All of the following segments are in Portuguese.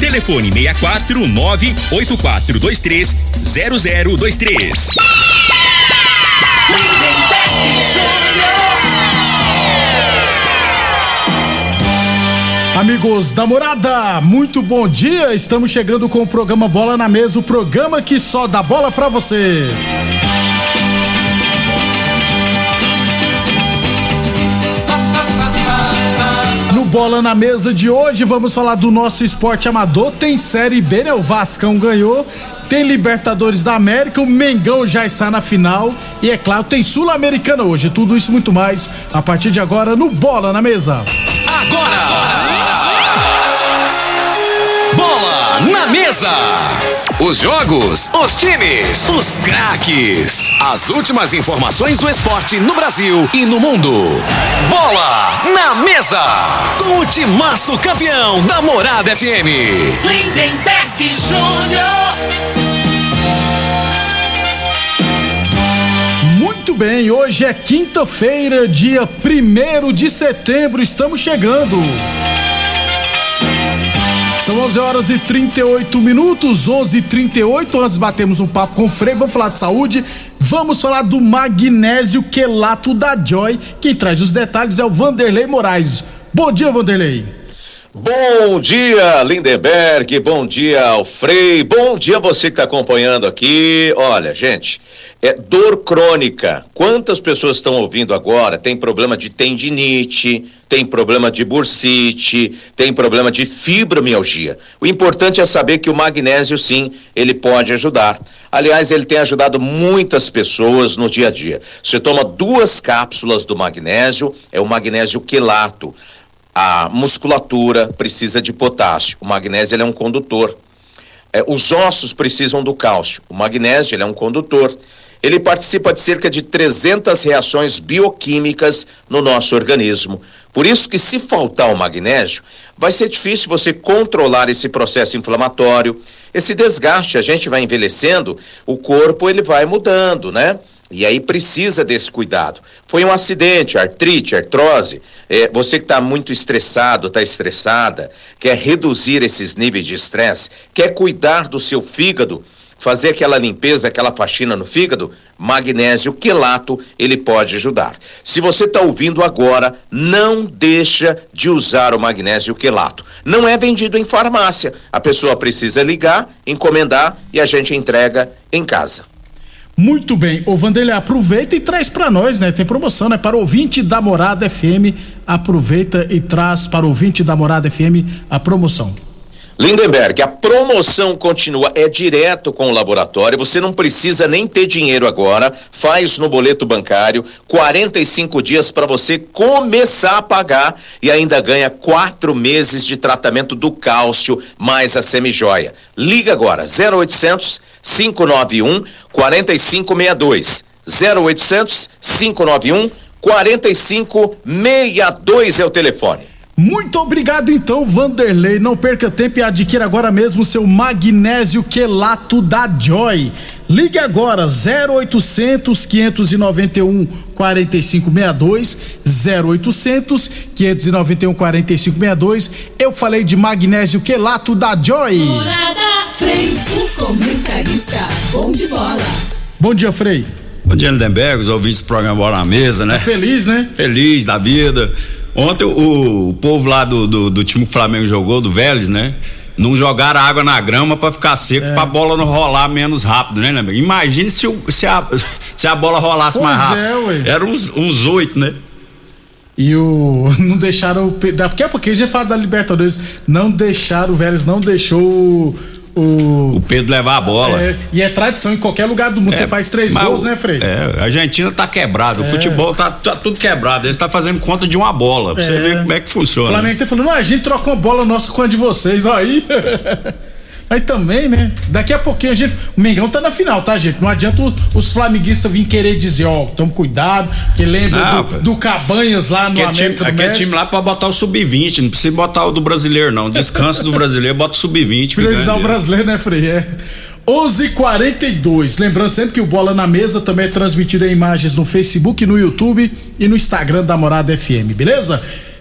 Telefone 64 98423 0023. Amigos da morada, muito bom dia. Estamos chegando com o programa Bola na Mesa o programa que só dá bola pra você. Bola na Mesa de hoje, vamos falar do nosso esporte amador. Tem Série B, né? O Vascão ganhou. Tem Libertadores da América, o Mengão já está na final. E é claro, tem Sul-Americana hoje. Tudo isso e muito mais a partir de agora no Bola na Mesa. Agora! Bola na mesa! Os jogos, os times, os craques. As últimas informações do esporte no Brasil e no mundo. Bola na mesa! Com o timaço campeão da Morada FM. Lindenberg Júnior. Muito bem, hoje é quinta-feira, dia 1 de setembro, estamos chegando. São 11 horas e 38 minutos, 11 e 38 Nós batemos um papo com o Frei, vamos falar de saúde, vamos falar do magnésio quelato da Joy. Quem traz os detalhes é o Vanderlei Moraes. Bom dia, Vanderlei. Bom dia, Lindenberg. Bom dia ao Frei. Bom dia você que está acompanhando aqui. Olha, gente, é dor crônica. Quantas pessoas estão ouvindo agora? Tem problema de tendinite, tem problema de bursite, tem problema de fibromialgia. O importante é saber que o magnésio, sim, ele pode ajudar. Aliás, ele tem ajudado muitas pessoas no dia a dia. Você toma duas cápsulas do magnésio, é o magnésio quelato a musculatura precisa de potássio. O magnésio é um condutor. É, os ossos precisam do cálcio. O magnésio é um condutor. Ele participa de cerca de 300 reações bioquímicas no nosso organismo. Por isso que se faltar o magnésio, vai ser difícil você controlar esse processo inflamatório, esse desgaste. A gente vai envelhecendo, o corpo ele vai mudando, né? E aí precisa desse cuidado. Foi um acidente, artrite, artrose. É, você que está muito estressado, está estressada, quer reduzir esses níveis de estresse, quer cuidar do seu fígado, fazer aquela limpeza, aquela faxina no fígado, magnésio quelato, ele pode ajudar. Se você está ouvindo agora, não deixa de usar o magnésio quelato. Não é vendido em farmácia. A pessoa precisa ligar, encomendar e a gente entrega em casa. Muito bem, ô Vanderlei, aproveita e traz para nós, né? Tem promoção, né? Para ouvinte da Morada FM, aproveita e traz para ouvinte da Morada FM a promoção. Lindenberg, a promoção continua, é direto com o laboratório, você não precisa nem ter dinheiro agora, faz no boleto bancário, 45 dias para você começar a pagar e ainda ganha quatro meses de tratamento do cálcio mais a semijoia. Liga agora, 0800 591 4562. 0800 591 4562 é o telefone. Muito obrigado então, Vanderlei. Não perca tempo e adquira agora mesmo seu magnésio quelato da Joy. Ligue agora 0800 591 4562 0800 591 4562. Eu falei de magnésio quelato da Joy. Morada Frei, o comentarista bom de bola. Bom dia, Frei. Bom dia, Lindenberg, os ouvintes do programa Bola na Mesa, né? Tá feliz, né? Feliz da vida. Ontem o, o povo lá do, do, do time que o Flamengo jogou, do Vélez, né? Não jogaram água na grama para ficar seco, é. pra bola não rolar menos rápido, né, Lindenberg? Imagine se, o, se, a, se a bola rolasse Pois mais rápido. é, ué. Era uns, uns oito, né? E o. Não deixaram. Daqui a pouquinho a gente fala da Libertadores. Não deixaram, o Vélez não deixou o. O, Pedro levar a bola. É, e é tradição em qualquer lugar do mundo. É, você faz três gols, o, né, Frei? É, a Argentina tá quebrado. O é. futebol tá, tá, tudo quebrado. Eles tá fazendo conta de uma bola. Pra você é. ver como é que funciona. O Flamengo tá falando, a gente troca uma bola nossa com a de vocês. Ó, aí. Aí também, né? Daqui a pouquinho a gente. O Mengão tá na final, tá, gente? Não adianta os, flamenguistas virem querer dizer, ó, tome cuidado, que lembra do, do, Cabanhas lá no América é time, Aqui é time lá pra botar o sub-20, não precisa botar o do brasileiro, não. Descanso do brasileiro, bota o sub-20. Priorizar o brasileiro, né, Frei? É. 11:42. Lembrando sempre que o Bola na Mesa também é transmitido em imagens no Facebook, no YouTube e no Instagram da Morada FM, beleza?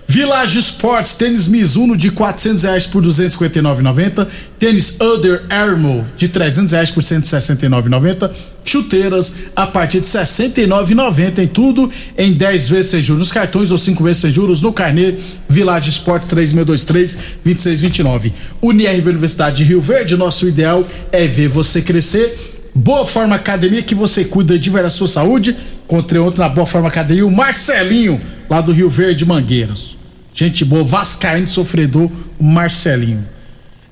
Village Sports, tênis Mizuno de 400 reais por 259,90. Tênis Other Armo de 300 reais por 169,90. Chuteiras a partir de 69,90 em tudo, em 10 vezes sem juros nos cartões ou 5 vezes sem juros no carnê Village Sports 3623-2629. Unirv Universidade de Rio Verde, nosso ideal é ver você crescer. Boa Forma Academia, que você cuida de ver a sua saúde. Encontrei ontem na Boa Forma Academia o Marcelinho, lá do Rio Verde Mangueiras. Gente boa, Vascaíno sofredor, Marcelinho.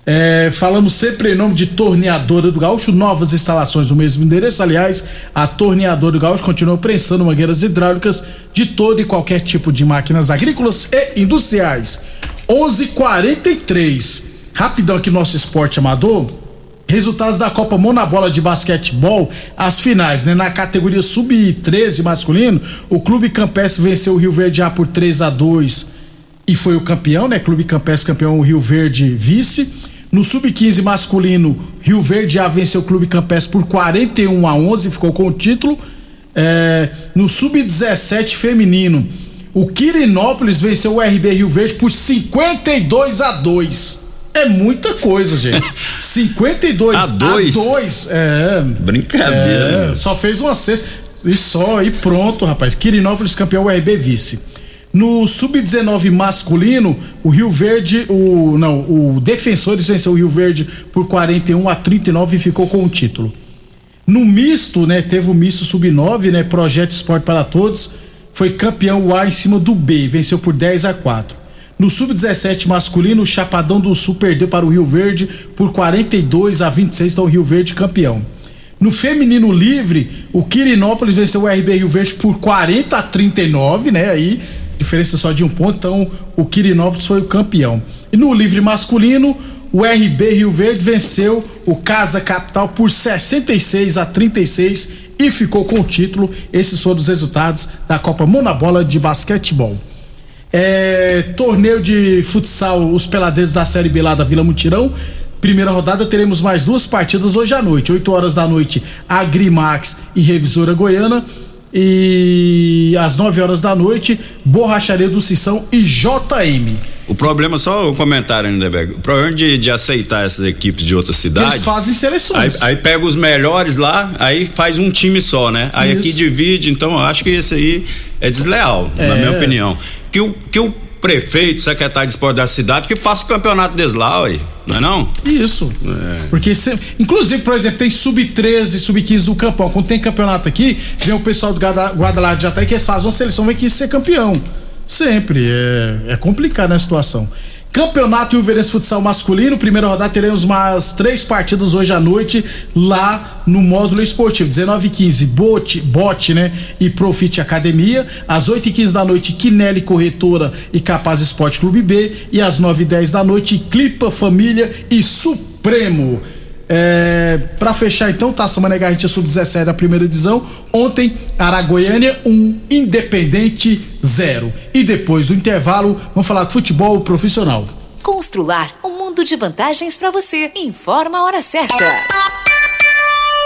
É, falamos sempre em nome de Torneadora do Gaúcho, novas instalações no mesmo endereço. Aliás, a Torneadora do Gaúcho continua prensando mangueiras hidráulicas de todo e qualquer tipo de máquinas agrícolas e industriais. 11:43. Rapidão aqui nosso esporte amador. Resultados da Copa Monabola de basquetebol, as finais, né? Na categoria sub-13 masculino, o Clube Campestre venceu o Rio Verde A por 3 a 2 e foi o campeão, né? Clube Campestre campeão, Rio Verde vice. No sub-15 masculino, Rio Verde já venceu o Clube Campestre por 41 a 11, ficou com o título. É, no sub-17 feminino, o Quirinópolis venceu o RB Rio Verde por 52 a 2. É muita coisa, gente. 52 a 2. A 2 é. Brincadeira. É, só fez uma sexta. E só, e pronto, rapaz. Quirinópolis campeão, o RB vice. No sub-19 masculino, o Rio Verde, o não, o Defensores venceu o Rio Verde por 41 a 39 e ficou com o título. No misto, né, teve o misto sub-9, né, Projeto Esporte para Todos, foi campeão A em cima do B, venceu por 10 a 4. No sub-17 masculino, o Chapadão do Sul perdeu para o Rio Verde por 42 a 26, então o Rio Verde campeão. No feminino livre, o Quirinópolis venceu o RB Rio Verde por 40 a 39, né? Aí diferença só de um ponto, então o Quirinópolis foi o campeão. E no livre masculino, o RB Rio Verde venceu o Casa Capital por 66 a 36 e ficou com o título. Esses foram os resultados da Copa Monabola de basquetebol. É, torneio de futsal, os peladeiros da Série B lá da Vila Mutirão. Primeira rodada teremos mais duas partidas hoje à noite. 8 horas da noite, Agrimax e Revisora Goiana e às 9 horas da noite, Borracharia do Sissão e JM. O problema, só o um comentário, Lindeberg. O problema de, de aceitar essas equipes de outras cidades. Eles fazem seleções. Aí, aí, pega os melhores lá, aí faz um time só, né? Aí Isso. aqui divide, então eu acho que esse aí é desleal, é. na minha opinião. Que o, que o prefeito, secretário de esporte da cidade, que faça o campeonato deles lá, ué. Não é não? Isso. É. Porque, se, inclusive, por exemplo, tem sub-13, sub-15 do campão. Quando tem campeonato aqui, vem o pessoal do Guadalajara já tá aí que eles fazem uma seleção, vem aqui ser campeão. Sempre. É, é complicado a situação. Campeonato Rio Verense Futsal Masculino, primeira rodada, teremos umas três partidas hoje à noite lá no módulo esportivo. 19 h 15 Bote, Bote, né? E Profit Academia. Às 8 h 15 da noite, Quinelli Corretora e Capaz Esporte Clube B. E às 9 h 10 da noite, Clipa Família e Supremo. É, para fechar então, Taça Mané Garrincha Sub-17 da primeira divisão. Ontem, Aragoiânia 1, um, Independente 0. E depois do intervalo, vamos falar de futebol profissional. Constrular um mundo de vantagens para você. Informa a hora certa.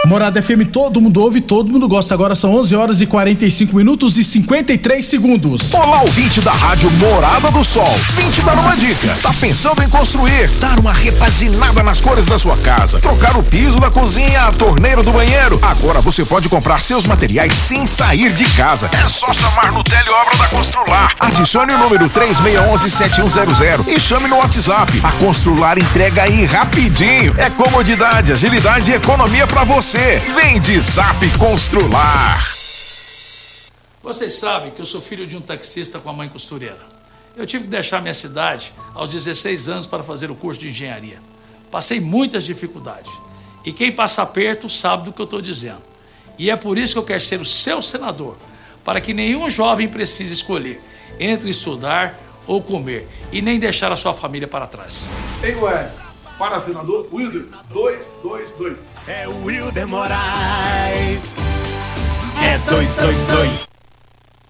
Morada FM, todo mundo ouve, todo mundo gosta. Agora são 11 horas e 45 minutos e 53 segundos. Olá, ouvinte da Rádio Morada do Sol. Vim te dar uma dica. Tá pensando em construir, dar uma repaginada nas cores da sua casa, trocar o piso da cozinha, a torneira do banheiro? Agora você pode comprar seus materiais sem sair de casa. É só chamar no Teleobra da Constrular. Adicione o número 3611-7100 e chame no WhatsApp. A Constrular entrega aí rapidinho. É comodidade, agilidade e economia para você você. Vem de Zap Constrular. Vocês sabem que eu sou filho de um taxista com a mãe costureira. Eu tive que deixar minha cidade aos 16 anos para fazer o curso de engenharia. Passei muitas dificuldades. E quem passa perto sabe do que eu estou dizendo. E é por isso que eu quero ser o seu senador, para que nenhum jovem precise escolher entre estudar ou comer e nem deixar a sua família para trás. Em Goiás, para senador, Wilder 222. É o Wilder Moraes. É 222.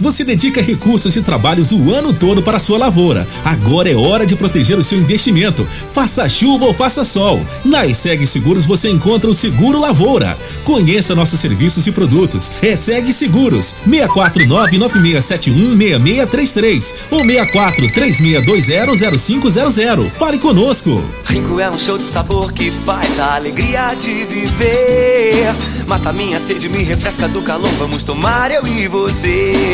Você dedica recursos e trabalhos o ano todo para a sua lavoura. Agora é hora de proteger o seu investimento. Faça chuva ou faça sol. Na ESEG Seguros você encontra o Seguro Lavoura. Conheça nossos serviços e produtos. ESEG Seguros 64996716633 ou 6436200500. Fale conosco. Rico é um show de sabor que faz a alegria de viver. Mata minha sede, me refresca do calor. Vamos tomar eu e você.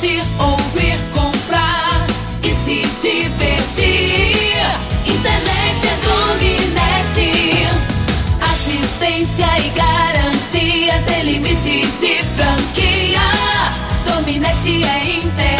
assistir, ouvir, comprar e se divertir. Internet é Dominete. Assistência e garantia sem limite de franquia. Dominete é internet.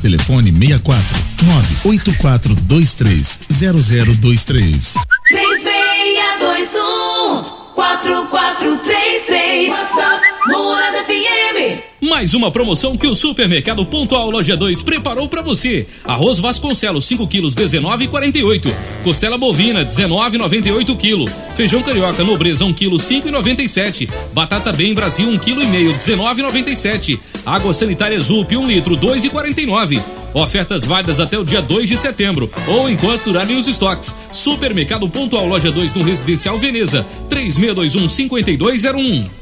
Telefone 64 98423 0023. 3621 4433 WhatsApp Morada FM. Mais uma promoção que o Supermercado Pontual Loja 2 preparou para você. Arroz Vasconcelos 5 quilos 19,48. Costela bovina 19,98 kg. Feijão carioca nobreza 1 kg 5,97. Batata bem Brasil 1 kg e meio 19,97. Água sanitária Zup 1 litro 2,49. Ofertas válidas até o dia 2 de setembro ou enquanto durarem os estoques. Supermercado Pontual Loja 2 no Residencial Veneza 3621 5201.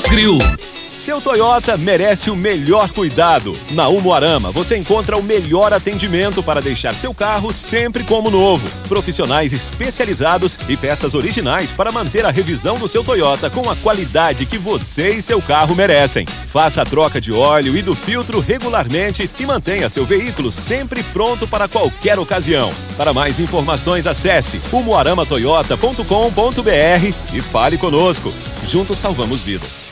Grill. Seu Toyota merece o melhor cuidado. Na Umuarama você encontra o melhor atendimento para deixar seu carro sempre como novo. Profissionais especializados e peças originais para manter a revisão do seu Toyota com a qualidade que você e seu carro merecem. Faça a troca de óleo e do filtro regularmente e mantenha seu veículo sempre pronto para qualquer ocasião. Para mais informações, acesse umuaramatoyota.com.br e fale conosco. Juntos salvamos vidas.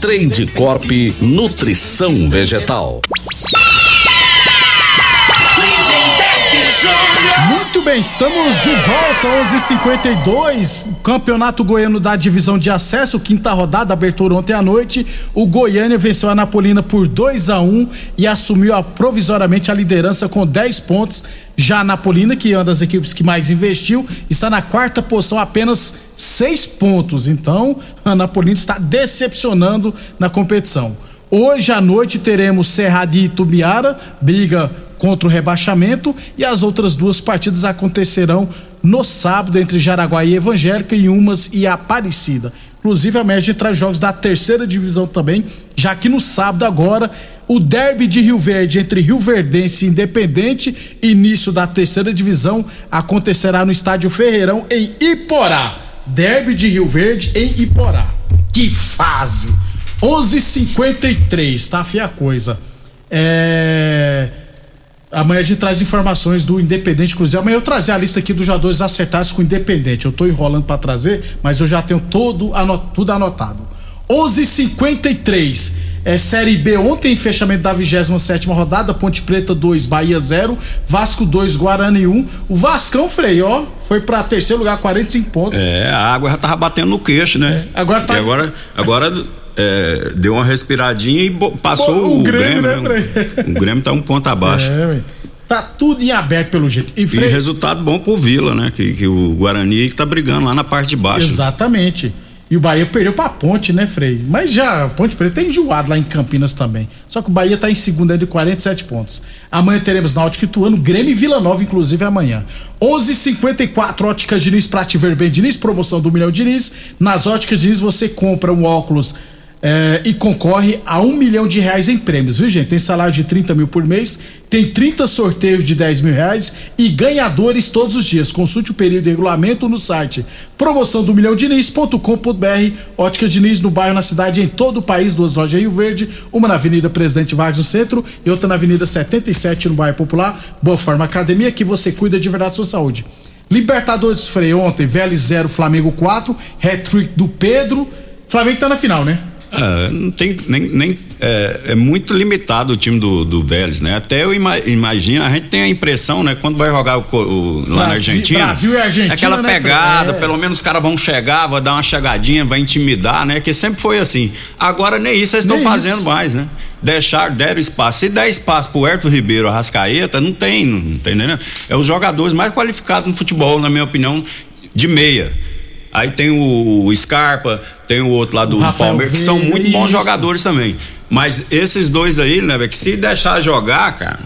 Trade Corp Nutrição Vegetal. Bem, estamos de volta, 11:52. Campeonato Goiano da divisão de acesso, quinta rodada, abertura ontem à noite. O Goiânia venceu a Napolina por 2 a 1 e assumiu a, provisoriamente a liderança com 10 pontos. Já a Napolina, que é uma das equipes que mais investiu, está na quarta posição, apenas seis pontos. Então, a Napolina está decepcionando na competição. Hoje à noite teremos Cerrado e Tubiara, briga contra o rebaixamento, e as outras duas partidas acontecerão no sábado entre Jaraguá e Evangélica e Umas e Aparecida. Inclusive, a média traz jogos da terceira divisão também, já que no sábado agora o derby de Rio Verde entre Rio Verdense e Independente, início da terceira divisão, acontecerá no estádio Ferreirão em Iporá. Derby de Rio Verde em Iporá. Que fase! 11:53, tá feia a coisa. É Amanhã a gente traz informações do Independente Cruzeiro. Amanhã eu trazer a lista aqui dos jogadores acertados com o Independente. Eu tô enrolando para trazer, mas eu já tenho todo anot tudo anotado. 11:53 é Série B ontem, fechamento da 27 rodada, Ponte Preta 2, Bahia 0, Vasco 2, Guarani 1. O Vascão, Freio, ó, foi pra terceiro lugar, 45 pontos. É, a água já tava batendo no queixo, né? É, agora tá. E agora, agora é, deu uma respiradinha e passou o, o, Grêmio, Grêmio né? O Grêmio tá um ponto abaixo. É, tá tudo em aberto pelo jeito. E, Fre... e resultado bom pro Vila, né? Que, que o Guarani tá brigando lá na parte de baixo. Exatamente. E o Bahia perdeu pra Ponte, né, Frei? Mas já, Ponte Preta tem enjoado lá em Campinas também. Só que o Bahia tá em segunda de 47 pontos. Amanhã teremos Náutico Ituano, Grêmio e Vila Nova, inclusive amanhã. 11:54 Óticas Diniz, Prate Ver Bem Diniz, promoção do Milhão Diniz. Nas Óticas Diniz você compra um óculos é, e concorre a um milhão de reais em prêmios, viu gente? Tem salário de 30 mil por mês, tem 30 sorteios de 10 mil reais e ganhadores todos os dias. Consulte o período de regulamento no site promoção do milhão Diniz.com.br. Ótica Diniz no bairro, na cidade, em todo o país. Duas lojas em Rio Verde, uma na Avenida Presidente Vargas no centro e outra na Avenida 77 no bairro Popular. Boa Forma Academia, que você cuida de verdade da sua saúde. Libertadores Frei ontem, Vélez 0, Flamengo 4, hat-trick do Pedro. Flamengo tá na final, né? É, não tem nem, nem é, é, muito limitado o time do, do Vélez, né? Até eu ima, imagino, a gente tem a impressão, né? Quando vai jogar o, o, lá Brasil, na Argentina, Brasil e Argentina, aquela né, pegada, é. pelo menos os caras vão chegar, vai dar uma chegadinha, vai intimidar, né? Que sempre foi assim. Agora nem isso eles estão fazendo isso. mais, né? Deixar, deram espaço. Se der espaço pro Herto Ribeiro, a Rascaeta, não tem, não, não tem, né? É os jogadores mais qualificados no futebol, na minha opinião, de meia. Aí tem o, o Scarpa, tem o outro lá do Palmeiras, que são muito bons jogadores também. Mas esses dois aí, né, que se deixar jogar, cara,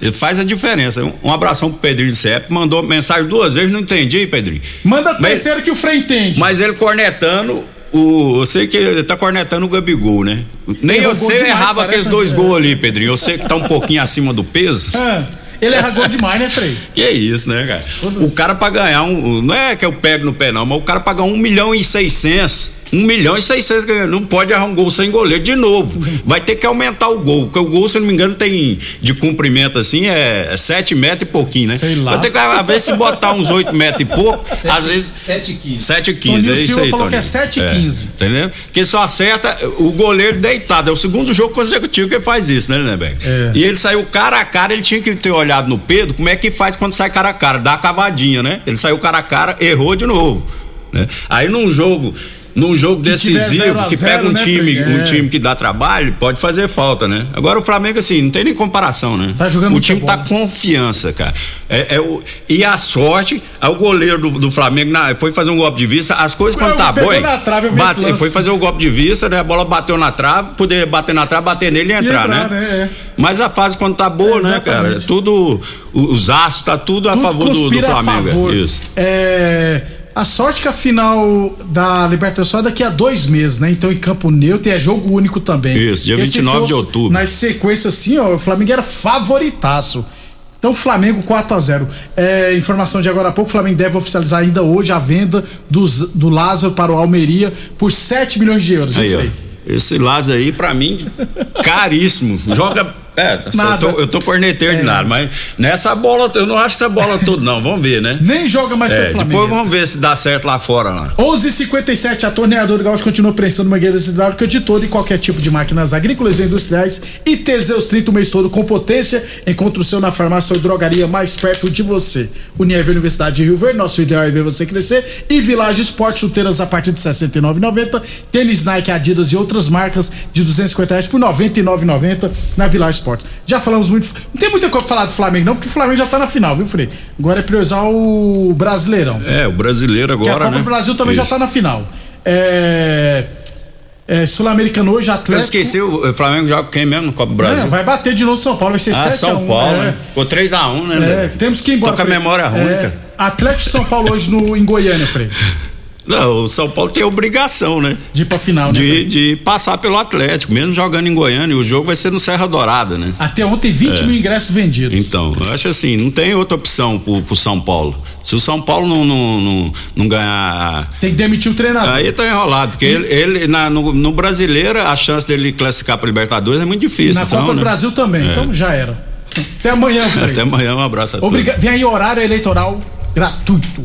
ele faz a diferença. Um, um abração pro Pedrinho do CEP, mandou mensagem duas vezes, não entendi, Pedrinho. Manda terceiro que o Frei entende. Mas ele cornetando o, eu sei que ele tá cornetando o Gabigol, né? Nem eu sei errava aqueles dois é. gols ali, Pedrinho. Eu sei que tá um pouquinho acima do peso. É. Ele erra gol demais, né, Frei? Que é isso, né, cara? O cara pra ganhar um. Não é que eu pego no pé, não, mas o cara pagar um milhão e seiscentos Um milhão e seiscentos ganhando. Não pode errar um gol sem goleiro de novo. Vai ter que aumentar o gol. Porque o gol, se não me engano, tem de comprimento assim, é sete metros e pouquinho, né? Sei lá. Vai ter que, às vezes, se botar uns oito metros e pouco, às vezes. 7 15. 7 e 15, Toninho é isso Silva aí, falou que é Toninho. 7 e 15. Entendeu? Porque só acerta o goleiro deitado. É o segundo jogo consecutivo que ele faz isso, né, Lindeberg? É. E ele saiu cara a cara, ele tinha que ter olhado no Pedro, como é que faz quando sai cara a cara? Dá a cavadinha, né? Ele saiu cara a cara, errou de novo. Né? Aí num jogo. Num jogo Que decisivo, a que zero, pega um né, time, Frei? um É. time que dá trabalho, pode fazer falta, né? Agora o Flamengo, assim, não tem nem comparação, né? Tá jogando o time tá confiança, cara. É, é o, e a sorte, aí o goleiro do, do Flamengo na- foi fazer um golpe de vista, as coisas quando tá boa. Foi fazer o golpe de vista, né? A bola bateu na trave, poderia bater na trave, bater nele e entrar, entrar, né? né? É. Mas a fase quando tá boa, É, né, cara? Tudo. Os astros, tá tudo a Tudo favor do, do conspira a Flamengo. favor. Isso. É, a sorte que a final da Libertadores só é daqui a dois meses, né? Então em campo neutro e é jogo único também. Isso, dia Porque se 29 de fosse outubro. Na sequência assim, ó, o Flamengo era favoritaço. Então Flamengo 4 a 0 é, Informação de agora a pouco, o Flamengo deve oficializar ainda hoje a venda dos- do Lázaro para o Almeria por 7 milhões de euros. Aí, ó. Esse Lázaro aí, pra mim, caríssimo. Joga. É, Nada. eu tô, eu tô corneteiro de nada, mas nessa bola, eu não acho essa bola toda, não. Vamos ver, né? Nem joga mais É, pelo Flamengo. depois vamos ver se dá certo lá fora lá. 11:57 a torneadora Gaúcho continua prestando mangueiras hidráulicas de todo e qualquer tipo de máquinas agrícolas e industriais e Teseus 30 o mês todo com potência. Encontre o seu na farmácia ou drogaria mais perto de você. Unieve Universidade de Rio Verde, nosso ideal é ver você crescer. E Village Esporte, chuteiras a partir de R$ 69,90. Tênis Nike, Adidas e outras marcas de 250 reais por R$ 99,90 na Village Esporte. Já falamos muito. Não tem muita coisa pra falar do Flamengo, não, porque o Flamengo já tá na final, viu, Frei? Agora é priorizar o Brasileirão. É, o brasileiro Porque a agora, Copa né? do Brasil também já Isso. tá na final. É. é, Sul-Americano hoje, Eu Atlético. esqueci, o o Flamengo joga quem mesmo no Copa do Brasil? É, vai bater de novo São Paulo, vai ser ah, 7 São a 1 Paulo, é. né? Ficou 3x1, né? É, temos que ir embora. Tô com a memória ruim, É, cara. Atlético São Paulo hoje no, em Goiânia, Frei. Não, o São Paulo tem obrigação, né? De ir pra final, né? De, de passar pelo Atlético, mesmo jogando em Goiânia. E o jogo vai ser no Serra Dourada, né? Até ontem, 20 É. mil ingressos vendidos. Então, eu acho assim, não tem outra opção pro, pro São Paulo. Se o São Paulo não, não, não, não ganhar. Tem que demitir o treinador. Aí tá enrolado, porque ele, ele na- no, no brasileiro, a chance dele classificar pra Libertadores é muito difícil. Na então, Copa do né? Brasil também, É. então já era. Até amanhã. Até amanhã, um abraço a todos. Vem aí horário eleitoral gratuito.